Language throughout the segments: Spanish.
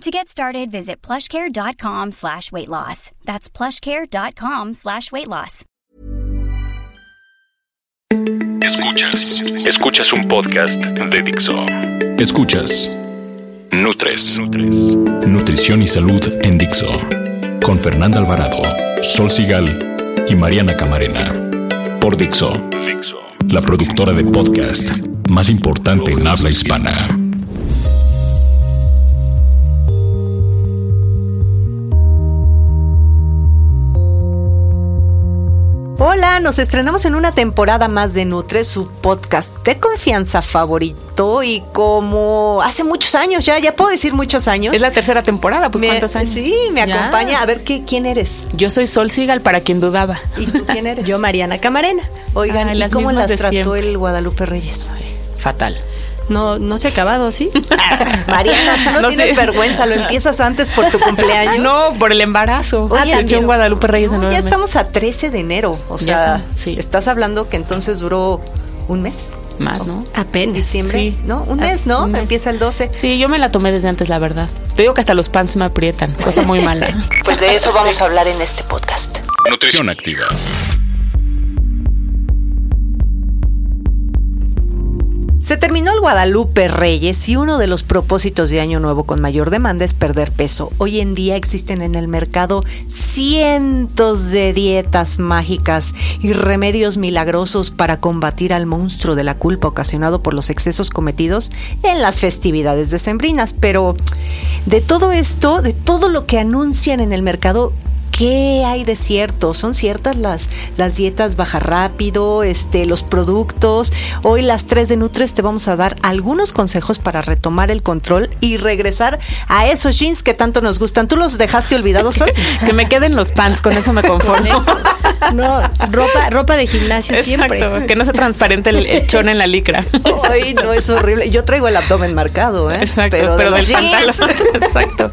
To get started, visit plushcare.com slash weight loss. That's plushcare.com slash weight loss. Escuchas. Escuchas un podcast de Dixo. Escuchas. Nutres. Nutrición y salud en Dixo. Con Fernanda Alvarado, Sol Sigal y Mariana Camarena. Por Dixo. La productora de podcast más importante en habla hispana. Hola, nos estrenamos en una temporada más de Nutre, su podcast de confianza favorito y como hace muchos años ya, ya puedo decir muchos años. Es la tercera temporada, pues Me- ¿cuántos años? Sí, me Ya. acompaña. A ver, ¿qué, ¿quién eres? Yo soy Sol Sigal, para quien dudaba. ¿Y tú quién eres? Yo, Mariana Camarena. Oigan, Ay, ¿y las cómo las trató siempre. el Guadalupe Reyes? Fatal. No, no se ha acabado, ¿sí? Mariana, tú no, No tienes sé. vergüenza, lo empiezas antes por tu cumpleaños. No, por el embarazo. Oye, pero- Guadalupe Reyes de No, ya estamos a 13 de enero. O Ya sea, está, sí. estás hablando que entonces duró un mes. Más, ¿no? Apenas. Diciembre, Sí. ¿no? Un Ah, mes, ¿no? un mes. Empieza el 12. Sí, yo me la tomé desde antes, la verdad. Te digo que hasta los pants me aprietan, cosa muy mala. Pues de eso vamos a hablar en este podcast. Nutrición activa. Se terminó el Guadalupe Reyes y uno de los propósitos de Año Nuevo con mayor demanda es perder peso. Hoy en día existen en el mercado cientos de dietas mágicas y remedios milagrosos para combatir al monstruo de la culpa ocasionado por los excesos cometidos en las festividades decembrinas. Pero de todo esto, de todo lo que anuncian en el mercado, ¿Qué hay de cierto? ¿Son ciertas las, las dietas baja rápido, este, los productos? Hoy las 3 de Nutres te vamos a dar algunos consejos para retomar el control y regresar a esos jeans que tanto nos gustan. ¿Tú los dejaste olvidados hoy? que me queden los pants, con eso me conformo. No, ropa, ropa de gimnasio siempre. Exacto, que no se transparente el, el chón en la licra. Hoy no es horrible. Yo traigo el abdomen marcado, ¿eh? Exacto, pero, del jeans. pantalón. Exacto.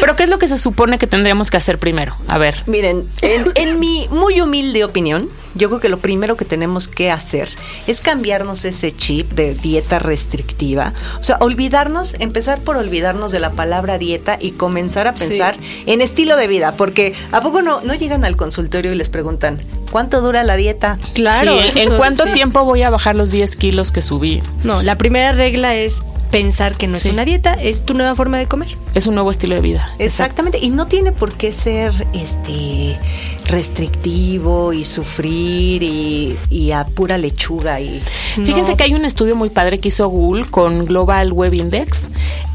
Pero ¿qué es lo que se supone que tendríamos que hacer primero? A ver. Miren, en, en mi muy humilde opinión, yo creo que lo primero que tenemos que hacer es cambiarnos ese chip de dieta restrictiva. O sea, olvidarnos, empezar por olvidarnos de la palabra dieta y comenzar a pensar en estilo de vida. Porque ¿a poco no, no llegan al consultorio y les preguntan, ¿cuánto dura la dieta? Claro. Sí, ¿En cuánto sí. tiempo voy a bajar los 10 kilos que subí? No, la primera regla es pensar que no Sí. es una dieta, es tu nueva forma de comer. Es un nuevo estilo de vida. Exactamente, y no tiene por qué ser este restrictivo y sufrir y, y a pura lechuga y Fíjense que hay un estudio muy padre que hizo Google con Global Web Index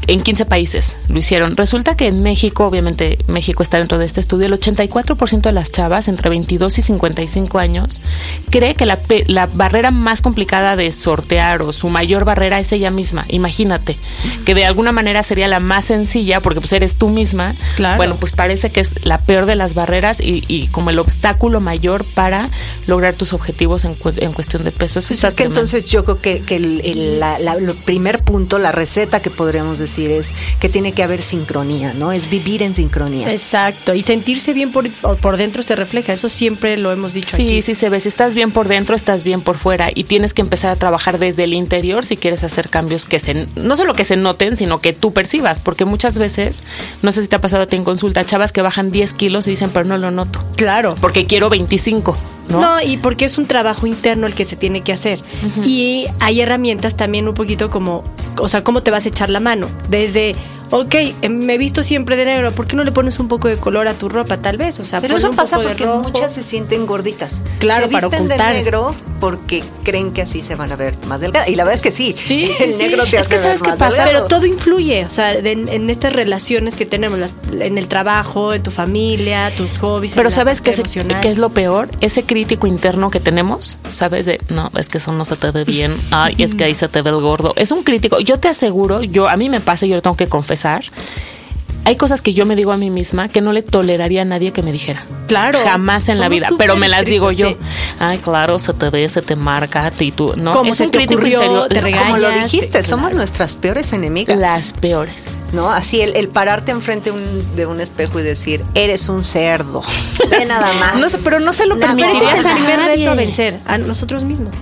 en 15 países. Lo hicieron. Resulta que en México, obviamente México está dentro de este estudio, el 84% de las chavas entre 22 y 55 años cree que la, la barrera más complicada de sortear o su mayor barrera es ella misma. Imagínate, que de alguna manera sería la más sencilla porque pues eres tú misma. Claro. Bueno, pues parece que es la peor de las barreras y, y como el obstáculo mayor para lograr tus objetivos en, cu- en cuestión de peso. Eso Pues está es que tremendo. entonces yo creo que, que el, el- la- la- lo primer punto, la receta que podríamos decir es que tiene que haber sincronía, ¿no? Es vivir en sincronía. Exacto. Y sentirse bien por, por dentro se refleja. Eso siempre lo hemos dicho Sí, aquí. sí se ve. Si estás bien por dentro, estás bien por fuera. Y tienes que empezar a trabajar desde el interior si quieres hacer cambios que se, no solo que se noten, sino que tú percibas. Porque muchas veces, no sé si te ha pasado a ti en consulta, chavas que bajan 10 kilos y dicen, pero no lo noto. Claro. Porque quiero 25, ¿no? ¿no? y porque es un trabajo interno el que se tiene que hacer. Y hay herramientas también un poquito como, o sea, cómo te vas a echar la mano. Desde, ok, eh, me he visto siempre de negro, ¿por qué no le pones un poco de color a tu ropa tal vez? O sea, Pero eso un pasa porque muchas se sienten gorditas. Claro, se para visten ocultar. de negro porque creen que así se van a ver más delgadas. Y la verdad es que sí. Sí, el sí, sí. negro te Es hace que ver ¿sabes qué pasa? delgado. Pero todo influye, o sea, de- en, en estas relaciones que tenemos, las- en el trabajo, en tu familia, tus hobbies. Pero ¿sabes qué es, qué es lo peor? Ese crítico interno que tenemos, ¿sabes? De, no, es que eso no se te ve bien. Ay, es que ahí se te ve el gordo. Es un crítico. Yo te aseguro, yo a mí me pasa, y yo lo tengo que confesar, hay cosas que yo me digo a mí misma que no le toleraría a nadie que me dijera. Claro. Jamás en la vida. Pero me las digo yo. Ay, claro, se te ve, se te marca, y tú, ¿no? ¿Cómo Es se te ocurrió? Te regañas. Como lo dijiste, somos nuestras peores enemigas. Las peores. ¿No? Así el, el pararte enfrente un- de un espejo y decir, eres un cerdo. Ve nada más. No sé, pero no se lo No, pero permitirías es el a primer nadie. reto a vencer, a nosotros mismos.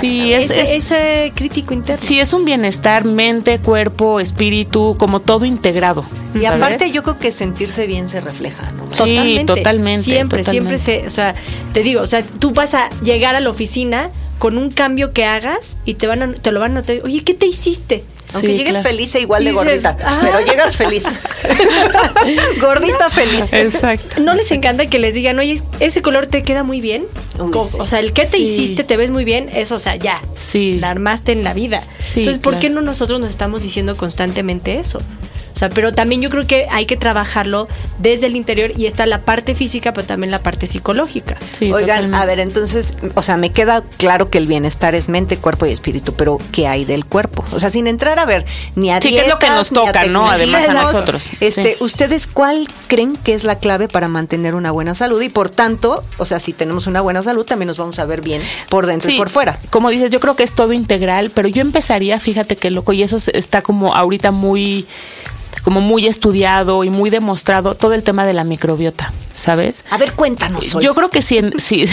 Sí, es- ese, es- ese crítico interno. Sí, es un bienestar, mente, cuerpo, espíritu, como todo integrado. Y ¿sabes? aparte yo creo que sentirse bien se refleja, ¿no? Sí, Totalmente. totalmente, Siempre, totalmente. siempre se, o sea, te digo, o sea, tú vas a llegar a la oficina con un cambio que hagas y te van a, te lo van a notar. Oye, ¿qué te hiciste? Aunque Sí, llegues claro. feliz e igual de dices, gordita, ah. pero llegas feliz. Gordita feliz. Exacto. ¿No les encanta que les digan, oye, ese color te queda muy bien? Sí. O sea, el que te Sí. hiciste te ves muy bien, eso, o sea, ya. Sí. La armaste en la vida. Sí, Entonces, ¿por qué no nosotros nos estamos diciendo constantemente eso? O sea, pero también yo creo que hay que trabajarlo desde el interior y está la parte física, pero también la parte psicológica. Sí, Oigan, totalmente. a ver, entonces, o sea, me queda claro que el bienestar es mente, cuerpo y espíritu, pero ¿qué hay del cuerpo? O sea, sin entrar a ver ni a Sí, que es lo que nos toca, ¿no? Además a no. nosotros. Este, Sí. ¿ustedes cuál creen que es la clave para mantener una buena salud? Y por tanto, o sea, si tenemos una buena salud, también nos vamos a ver bien por dentro y por fuera. Como dices, yo creo que es todo integral, pero yo empezaría, fíjate qué loco, y eso está como ahorita muy como muy estudiado y muy demostrado todo el tema de la microbiota, ¿sabes? A ver, cuéntanos. Sol. Yo creo que si, en- si,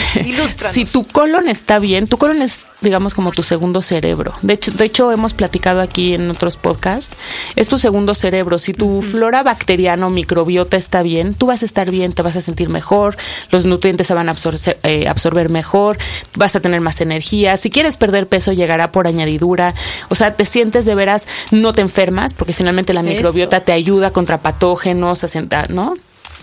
tu colon está bien, tu colon es, digamos, como tu segundo cerebro. De hecho, de hecho, hemos platicado aquí en otros podcasts, es tu segundo cerebro. Si tu flora bacteriana o microbiota está bien, tú vas a estar bien, te vas a sentir mejor, los nutrientes se van a absorber, eh, absorber mejor, vas a tener más energía. Si quieres perder peso, llegará por añadidura. O sea, te sientes de veras, no te enfermas, porque finalmente la Eso. microbiota te ayuda contra patógenos, ¿no?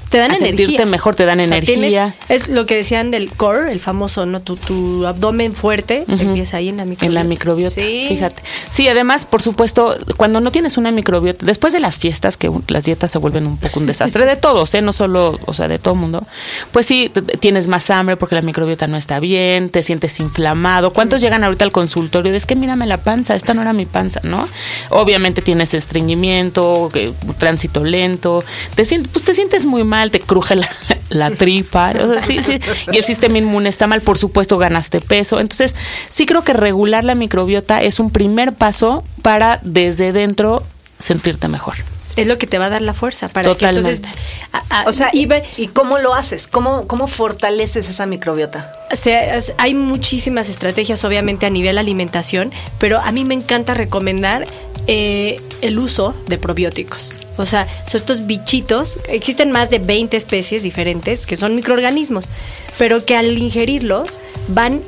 Te dan A energía. sentirte mejor, te dan O sea, energía. tienes- es lo que decían del core, el famoso, ¿no? Tu, tu abdomen fuerte empieza ahí en la microbiota. En la microbiota, Sí. fíjate. Sí, además, por supuesto, cuando no tienes una microbiota, después de las fiestas, que las dietas se vuelven un poco un desastre de todos, ¿eh? No solo, o sea, de todo el mundo. Pues sí, tienes más hambre porque la microbiota no está bien, te sientes inflamado. ¿Cuántos llegan ahorita al consultorio? Es que mírame la panza, esta no era mi panza, ¿no? Obviamente tienes estreñimiento, que- tránsito lento, te sientes, pues te sientes muy mal, te cruje la, la tripa, o sea, sí, sí, y el sistema inmune está mal, por supuesto ganaste peso. Entonces, sí creo que regular la microbiota es un primer paso para desde dentro sentirte mejor. Es lo que te va a dar la fuerza para Totalmente. que entonces... a- a- O sea, y ¿y, ve- ¿y cómo lo haces? ¿Cómo, ¿Cómo fortaleces esa microbiota? se- es- hay muchísimas estrategias, obviamente, a nivel alimentación, pero a mí me encanta recomendar eh, el uso de probióticos. O sea, son estos bichitos, existen más de 20 especies diferentes que son microorganismos, pero que al ingerirlos van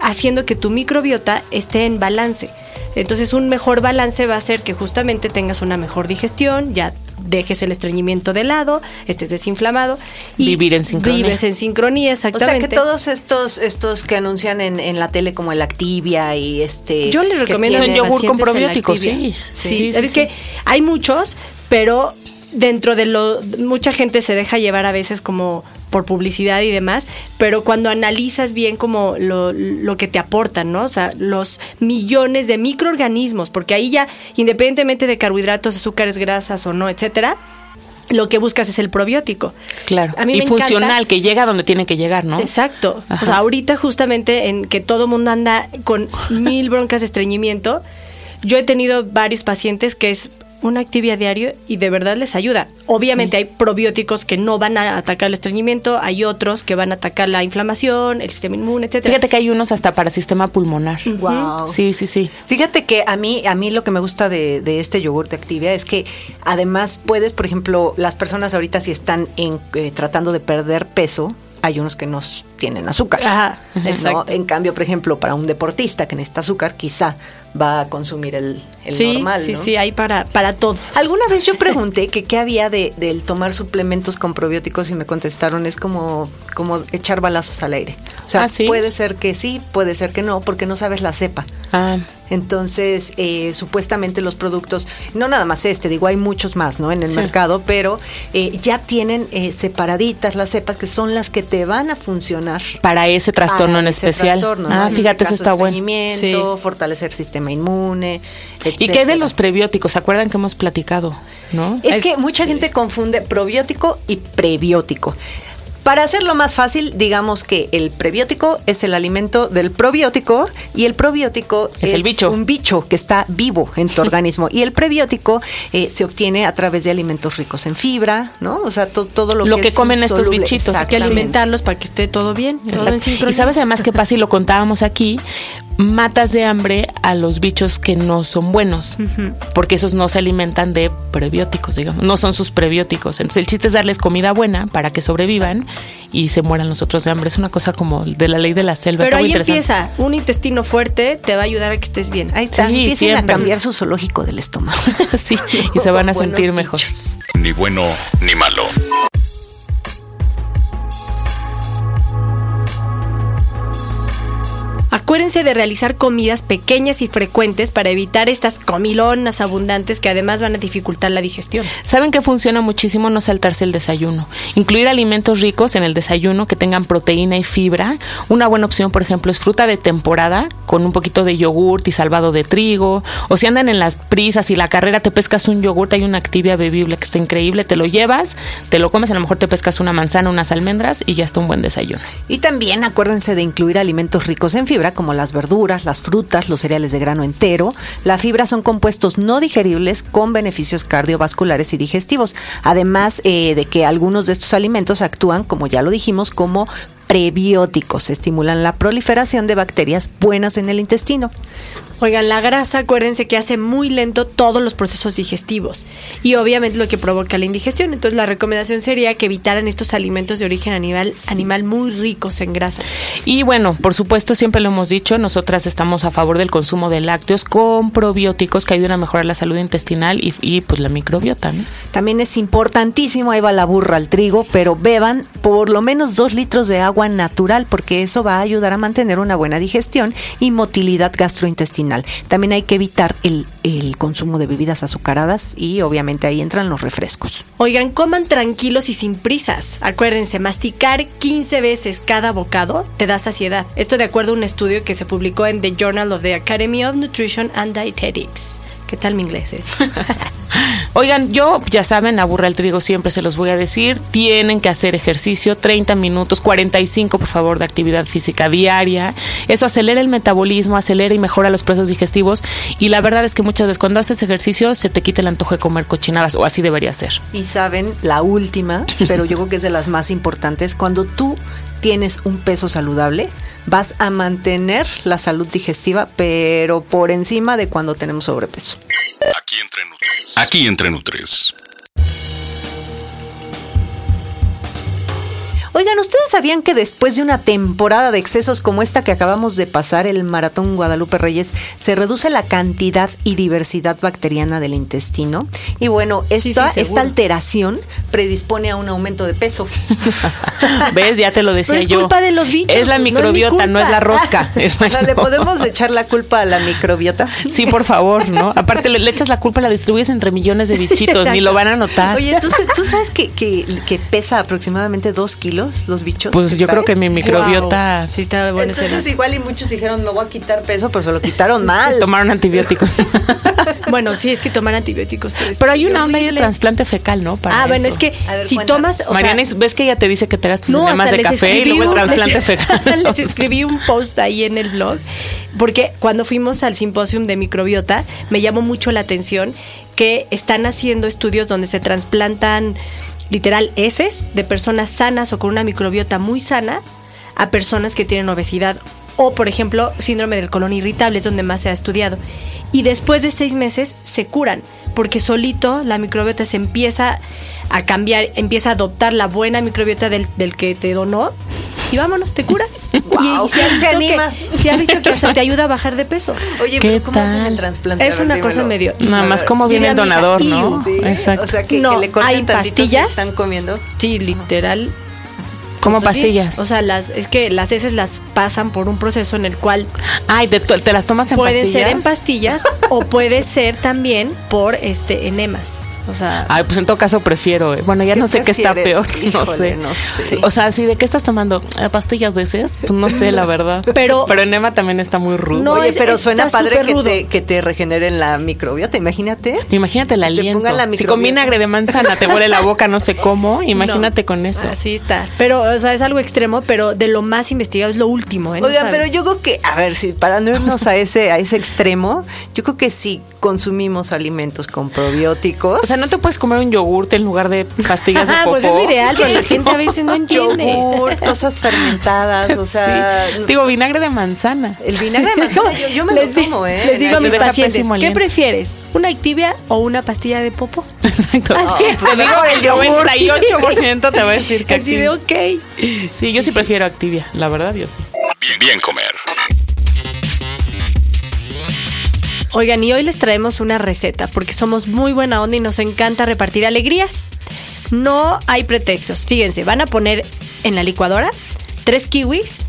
haciendo que tu microbiota esté en balance. Entonces un mejor balance va a hacer que justamente tengas una mejor digestión, ya dejes el estreñimiento de lado, estés desinflamado y Vivir en sincronía. Vives en sincronía, O sea exactamente. que todos estos estos que anuncian en, en la tele como el Activia y este Yo les recomiendo mis yogur con el probióticos, sí. Sí, Sí, sí, es sí. que hay muchos, pero dentro de lo mucha gente se deja llevar a veces como por publicidad y demás, pero cuando analizas bien como lo, lo que te aportan, ¿no? O sea, los millones de microorganismos, porque ahí ya independientemente de carbohidratos, azúcares, grasas o no, etcétera, lo que buscas es el probiótico. Claro. A mí y me encanta- funcional, que llega donde tiene que llegar, ¿no? Exacto. Ajá. O sea, ahorita justamente en que todo mundo anda con mil broncas de estreñimiento, yo he tenido varios pacientes que es una actividad diario y de verdad les ayuda. Obviamente hay probióticos que no van a atacar el estreñimiento, hay otros que van a atacar la inflamación, el sistema inmune, etcétera. Fíjate que hay unos hasta para sistema pulmonar. Guau. Sí, sí, sí. Fíjate que a mí, a mí lo que me gusta de, de este yogur de Activia es que además puedes, por ejemplo, las personas ahorita si están en, eh, tratando de perder peso, hay unos que no tienen azúcar. Ajá. En cambio, por ejemplo, para un deportista que necesita azúcar, quizá va a consumir el, el sí, normal. sí, ¿no? sí, hay para, para todo. Alguna vez yo pregunté que qué había de, del tomar suplementos con probióticos y me contestaron es como, como echar balazos al aire. O sea, Ah, ¿sí? puede ser que sí, puede ser que no, porque no sabes la cepa. Ah, Entonces, eh, supuestamente los productos, no nada más este, digo, hay muchos más, ¿no? En el mercado, pero eh, ya tienen eh, separaditas las cepas que son las que te van a funcionar. Para ese trastorno en especial. ah, este fíjate, eso está bueno. Sí. Fortalecer sistema inmune. ¿Y qué de los prebióticos? ¿Se acuerdan que hemos platicado? ¿No? Es, que mucha gente confunde probiótico y prebiótico. Para hacerlo más fácil, digamos que el prebiótico es el alimento del probiótico y el probiótico es, el bicho. un bicho que está vivo en tu organismo. Y el prebiótico eh, se obtiene a través de alimentos ricos en fibra, ¿no? O sea, todo lo, lo que, comen estos bichitos. Hay que alimentarlos para que esté todo bien. y sabes además qué pasa y lo contábamos aquí, matas de hambre a los bichos que no son buenos, porque esos no se alimentan de prebióticos, digamos, no son sus prebióticos. Entonces el chiste es darles comida buena para que sobrevivan y se mueran los otros de hambre. Es una cosa como de la ley de la selva. Pero ahí empieza, un intestino fuerte te va a ayudar a que estés bien. Ahí está, sí, empiecen a cambiar su zoológico del estómago. sí, y se van a sentir mejor. Ni bueno ni malo. Acuérdense de realizar comidas pequeñas y frecuentes para evitar estas comilonas abundantes que además van a dificultar la digestión. ¿Saben que funciona muchísimo no saltarse el desayuno? Incluir alimentos ricos en el desayuno que tengan proteína y fibra. Una buena opción, por ejemplo, es fruta de temporada con un poquito de yogurt y salvado de trigo. O si andan en las prisas y la carrera te pescas un yogurt, hay una activia bebible que está increíble, te lo llevas, te lo comes, a lo mejor te pescas una manzana, unas almendras y ya está un buen desayuno. Y también acuérdense de incluir alimentos ricos en fibra como las verduras, las frutas, los cereales de grano entero. La fibra son compuestos no digeribles con beneficios cardiovasculares y digestivos. Además eh, de que algunos de estos alimentos actúan, como ya lo dijimos, como prebióticos, estimulan la proliferación de bacterias buenas en el intestino. Oigan, la grasa, acuérdense que hace muy lento todos los procesos digestivos y obviamente lo que provoca la indigestión. Entonces la recomendación sería que evitaran estos alimentos de origen animal, animal muy ricos en grasa. Y bueno, por supuesto, siempre lo hemos dicho, nosotras estamos a favor del consumo de lácteos con probióticos que ayudan a mejorar la salud intestinal y, pues la microbiota. También es importantísimo, ahí va la burra al trigo, pero beban por lo menos dos litros de agua natural porque eso va a ayudar a mantener una buena digestión y motilidad gastrointestinal también hay que evitar el, el consumo de bebidas azucaradas y obviamente ahí entran los refrescos. Oigan, coman tranquilos y sin prisas. Acuérdense, masticar 15 veces cada bocado te da saciedad. Esto de acuerdo a un estudio que se publicó en The Journal of the Academy of Nutrition and Dietetics. ¿Qué tal mi inglés? Eh? Oigan, yo ya saben, aburra el trigo siempre se los voy a decir, tienen que hacer ejercicio 30 minutos, 45 por favor de actividad física diaria. Eso acelera el metabolismo, acelera y mejora los procesos digestivos y la verdad es que muchas veces cuando haces ejercicio se te quita el antojo de comer cochinadas o así debería ser. Y saben, la última, pero yo creo que es de las más importantes, cuando tú tienes un peso saludable, vas a mantener la salud digestiva, pero por encima de cuando tenemos sobrepeso. Aquí entre Nutres. Aquí entre Nutres. Oigan, ¿ustedes sabían que después de una temporada de excesos como esta que acabamos de pasar, el Maratón Guadalupe Reyes, se reduce la cantidad y diversidad bacteriana del intestino? Y bueno, esta, esta alteración predispone a un aumento de peso. ¿Ves? Ya te lo decía es yo. culpa de los bichos. Es la microbiota, no, es la rosca. ¿Le podemos echar la culpa a la microbiota? Sí, por favor, ¿no? Aparte, le, echas la culpa, la distribuyes entre millones de bichitos, ni lo van a notar. Oye, ¿tú, sabes que, que pesa aproximadamente dos kilos? Los bichos? Pues yo creo que mi microbiota sí está bueno. Entonces igual y muchos dijeron me voy a quitar peso, pero se lo quitaron mal. Tomaron antibióticos. bueno, sí, es que tomar antibióticos. Pero hay una onda ahí de trasplante fecal, ¿no? ah, bueno, es que si tomas... Mariana, ¿ves que ella te dice que te das tus no, de café y luego el trasplante fecal? les escribí un post ahí en el blog, porque cuando fuimos al simposium de microbiota, me llamó mucho la atención que están haciendo estudios donde se trasplantan literal heces de personas sanas o con una microbiota muy sana a personas que tienen obesidad o, por ejemplo, síndrome del colon irritable, es donde más se ha estudiado. Y después de seis meses se curan, porque solito la microbiota se empieza a cambiar, empieza a adoptar la buena microbiota del, del que te donó y vámonos, te curas. Y, se, anima. se ha visto que hasta te ayuda a bajar de peso. Oye, pero ¿cómo hacen el trasplante? Es una cosa medio. Nada más como viene el donador, ¿no? Exacto. O sea, que, no, le hay pastillas. están comiendo. Sí, literal Como sí, pastillas. O sea, las, es que las heces las pasan por un proceso en el cual Ay, te, te las tomas en pueden pastillas. ser en pastillas o puede ser también por este enemas. O sea, Ay, pues en todo caso prefiero. eh. Bueno, ya ¿Qué no sé qué está peor. prefieres? No Híjole, sé. no sé. O sea, sí, ¿de qué estás tomando? Eh, ¿Pastillas de heces? Pues no sé, la verdad. Pero- Pero enema también está muy rudo. No, Oye, pero suena padre que te, que te regeneren la microbiota, imagínate. Imagínate el Te aliento. pongan la si microbiota. con vinagre de manzana te huele la boca no sé cómo, imagínate con eso. así está. Pero, o sea, es algo extremo, pero de lo más investigado es lo último. ¿eh? No Oigan, pero yo creo que, a ver, si para no irnos a ese, a ese extremo, yo creo que si consumimos alimentos con probióticos. O sea, no te puedes comer un yogurt en lugar de pastillas de Ah, popó. pues es lo ideal, pero la gente a veces no entiende. yogur, cosas fermentadas, o sea, Sí. Digo, vinagre de manzana. el vinagre de manzana, yo, yo me les, lo tomo, ¿eh? les digo a mis pacientes, ¿qué prefieres? ¿Una activia o una pastilla de popo? Exacto. Así es. Te digo que el 98% te va a decir que Así de ok. Sí, yo sí, prefiero Activia, la verdad, yo sí. Bien, bien comer. Oigan, y hoy les traemos una receta porque somos muy buena onda y nos encanta repartir alegrías. No hay pretextos. Fíjense, van a poner en la licuadora tres kiwis,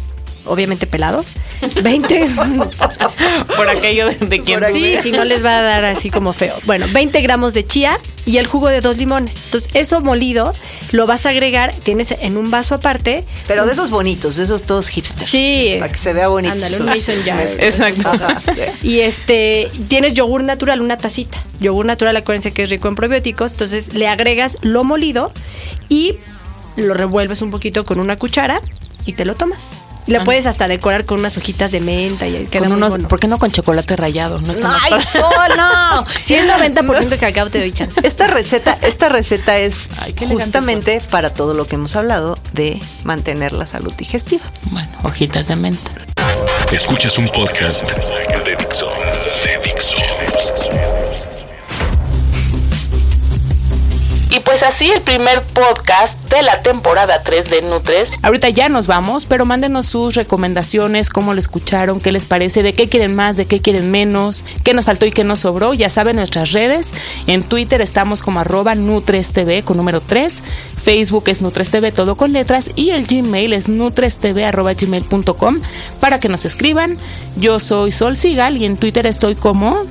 obviamente pelados, 20 Por aquello de, de quien Sí, si no les va a dar así como feo. Bueno, 20 gramos de chía y el jugo de dos limones. Entonces, eso molido lo vas a agregar, tienes en un vaso aparte. Pero de esos bonitos, de esos todos hipsters. Sí. Para que se vea bonito. Ándale, un mason jar. Exacto. Ajá. Y este, tienes yogur natural, una tacita. Yogur natural, acuérdense que es rico en probióticos. Entonces, le agregas lo molido y lo revuelves un poquito con una cuchara y te lo tomas. Y la puedes hasta decorar con unas hojitas de menta y queda muy bueno. ¿Por qué no con chocolate rayado? No está ¡Ay, mal. Sol, no! Si es 90% cacao, te doy chance. Esta receta, esta receta es Ay, justamente para todo lo que hemos hablado de mantener la salud digestiva. Bueno, hojitas de menta. Escuchas un podcast de Dixo. De Dixo. Pues así el primer podcast de la temporada 3 de Nutres. Ahorita ya nos vamos, pero mándenos sus recomendaciones, cómo lo escucharon, qué les parece, de qué quieren más, de qué quieren menos, qué nos faltó y qué nos sobró. Ya saben nuestras redes. En Twitter estamos como arroba NutresTV con número 3. Facebook es NutresTV todo con letras y el Gmail es nutrestv gmail.com para que nos escriban. Yo soy Sol Sigal y en Twitter estoy como...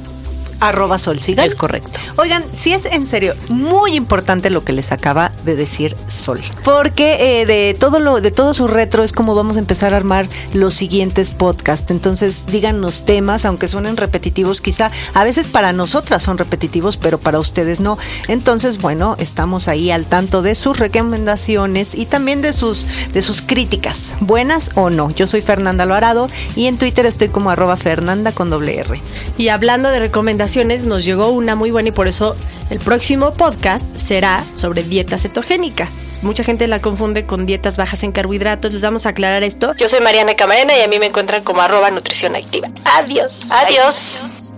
Arroba Sol Sigal. Es correcto. Oigan, si es en serio muy importante lo que les acaba de decir Sol, porque eh, de todo lo de todo su retro es como vamos a empezar a armar los siguientes podcasts. Entonces díganos temas, aunque suenen repetitivos, quizá a veces para nosotras son repetitivos, pero para ustedes no. Entonces bueno, estamos ahí al tanto de sus recomendaciones y también de sus de sus críticas, buenas o no. Yo soy Fernanda Alvarado y en Twitter estoy como arroba Fernanda con doble R. Y hablando de recomendaciones, nos llegó una muy buena y por eso el próximo podcast será sobre dieta cetogénica. Mucha gente la confunde con dietas bajas en carbohidratos. Les vamos a aclarar esto. Yo soy Mariana Camarena y a mí me encuentran como arroba nutrición activa. Adiós. Adiós.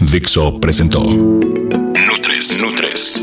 Dixo presentó Nutres. Nutres.